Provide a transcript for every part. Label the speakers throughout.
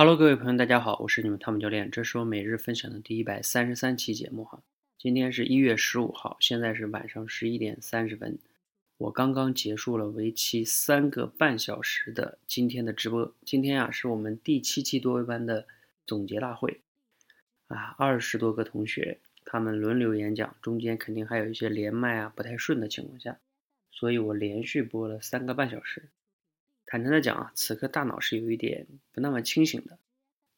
Speaker 1: Hello，各位朋友，大家好，我是你们汤姆教练，这是我每日分享的第一百三十三期节目哈。今天是一月十五号，现在是晚上十一点三十分，我刚刚结束了为期三个半小时的今天的直播。今天啊，是我们第七期多维班的总结大会啊，二十多个同学他们轮流演讲，中间肯定还有一些连麦啊不太顺的情况下，所以我连续播了三个半小时。坦诚的讲啊，此刻大脑是有一点不那么清醒的，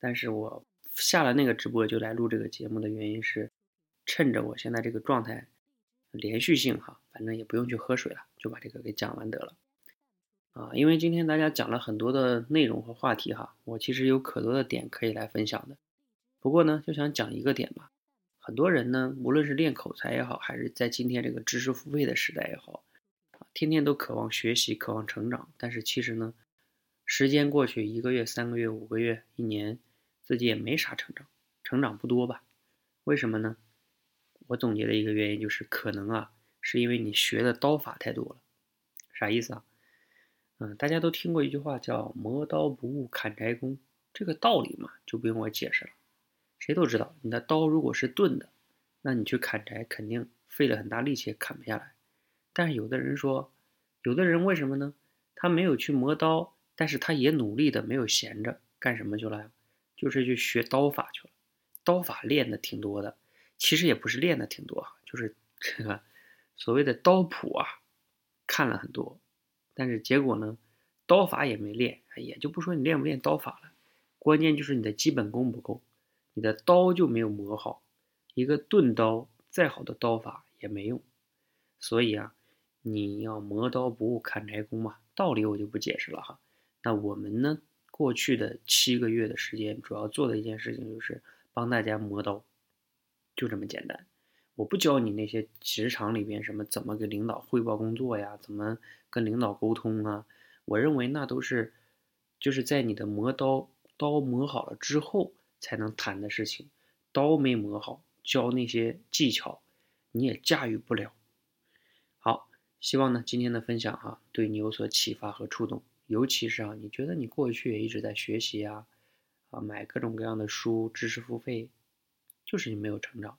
Speaker 1: 但是我下了那个直播就来录这个节目的原因是，趁着我现在这个状态，连续性哈，反正也不用去喝水了，就把这个给讲完得了。啊，因为今天大家讲了很多的内容和话题哈，我其实有可多的点可以来分享的。不过呢，就想讲一个点吧。很多人呢，无论是练口才也好，还是在今天这个知识付费的时代也好。天天都渴望学习，渴望成长，但是其实呢，时间过去一个月、三个月、五个月、一年，自己也没啥成长，成长不多吧？为什么呢？我总结的一个原因就是，可能啊，是因为你学的刀法太多了。啥意思啊？嗯，大家都听过一句话叫“磨刀不误砍柴工”，这个道理嘛，就不用我解释了。谁都知道，你的刀如果是钝的，那你去砍柴肯定费了很大力气也砍不下来。但是有的人说，有的人为什么呢？他没有去磨刀，但是他也努力的没有闲着，干什么去了？就是去学刀法去了。刀法练的挺多的，其实也不是练的挺多，就是这个所谓的刀谱啊，看了很多，但是结果呢，刀法也没练，也就不说你练不练刀法了，关键就是你的基本功不够，你的刀就没有磨好，一个钝刀再好的刀法也没用，所以啊。你要磨刀不误砍柴工嘛，道理我就不解释了哈。那我们呢，过去的七个月的时间，主要做的一件事情就是帮大家磨刀，就这么简单。我不教你那些职场里边什么怎么给领导汇报工作呀，怎么跟领导沟通啊。我认为那都是就是在你的磨刀刀磨好了之后才能谈的事情。刀没磨好，教那些技巧你也驾驭不了。希望呢，今天的分享哈，对你有所启发和触动。尤其是啊，你觉得你过去也一直在学习啊，啊，买各种各样的书，知识付费，就是你没有成长，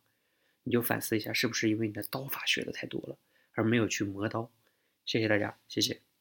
Speaker 1: 你就反思一下，是不是因为你的刀法学的太多了，而没有去磨刀？谢谢大家，谢谢。